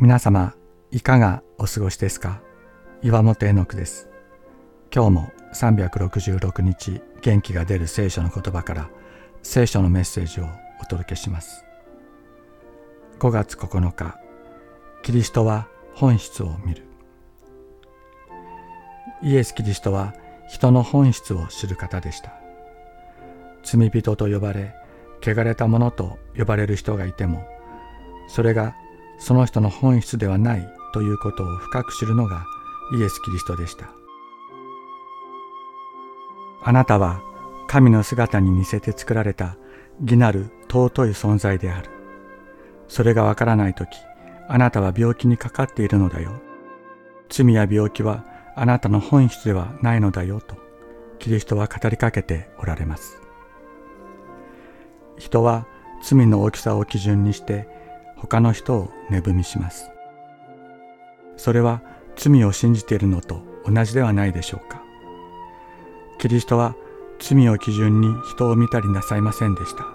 皆様いかがお過ごしですか？岩本絵の句です。今日も366日元気が出る聖書の言葉から聖書のメッセージをお届けします。5月9日キリストは本質を見る。イエス・キリストは人の本質を知る方でした。罪人と呼ばれ汚れた者と呼ばれる人がいてもそれがその人の本質ではないということを深く知るのがイエス・キリストでした。あなたは神の姿に似せて作られた義なる尊い存在である。それがわからないとき、あなたは病気にかかっているのだよ。罪や病気はあなたの本質ではないのだよと、キリストは語りかけておられます。人は罪の大きさを基準にして他の人を値踏みします。それは罪を信じているのと同じではないでしょうか。キリストは罪を基準に人を見たりなさいませんでした。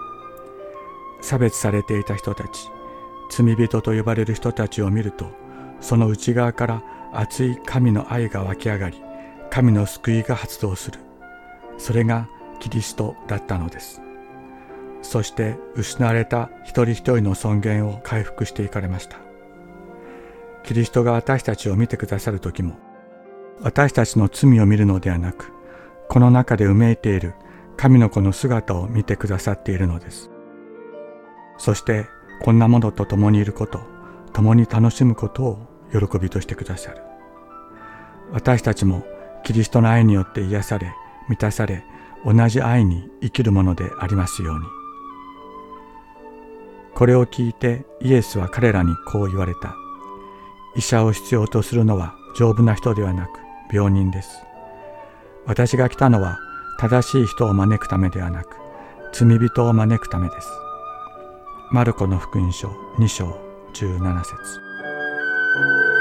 差別されていた人たち、罪人と呼ばれる人たちを見ると、その内側から熱い神の愛が湧き上がり、神の救いが発動する。それがキリストだったのです。そして失われた一人一人の尊厳を回復していかれました。キリストが私たちを見てくださる時も、私たちの罪を見るのではなく、この中でうめいている神の子の姿を見てくださっているのです。そして、こんなものと共にいること、共に楽しむことを喜びとしてくださる。私たちもキリストの愛によって癒され、満たされ、同じ愛に生きるものでありますように。これを聞いてイエスは彼らにこう言われた。医者を必要とするのは丈夫な人ではなく病人です。私が来たのは正しい人を招くためではなく罪人を招くためです。マルコの福音書2章17節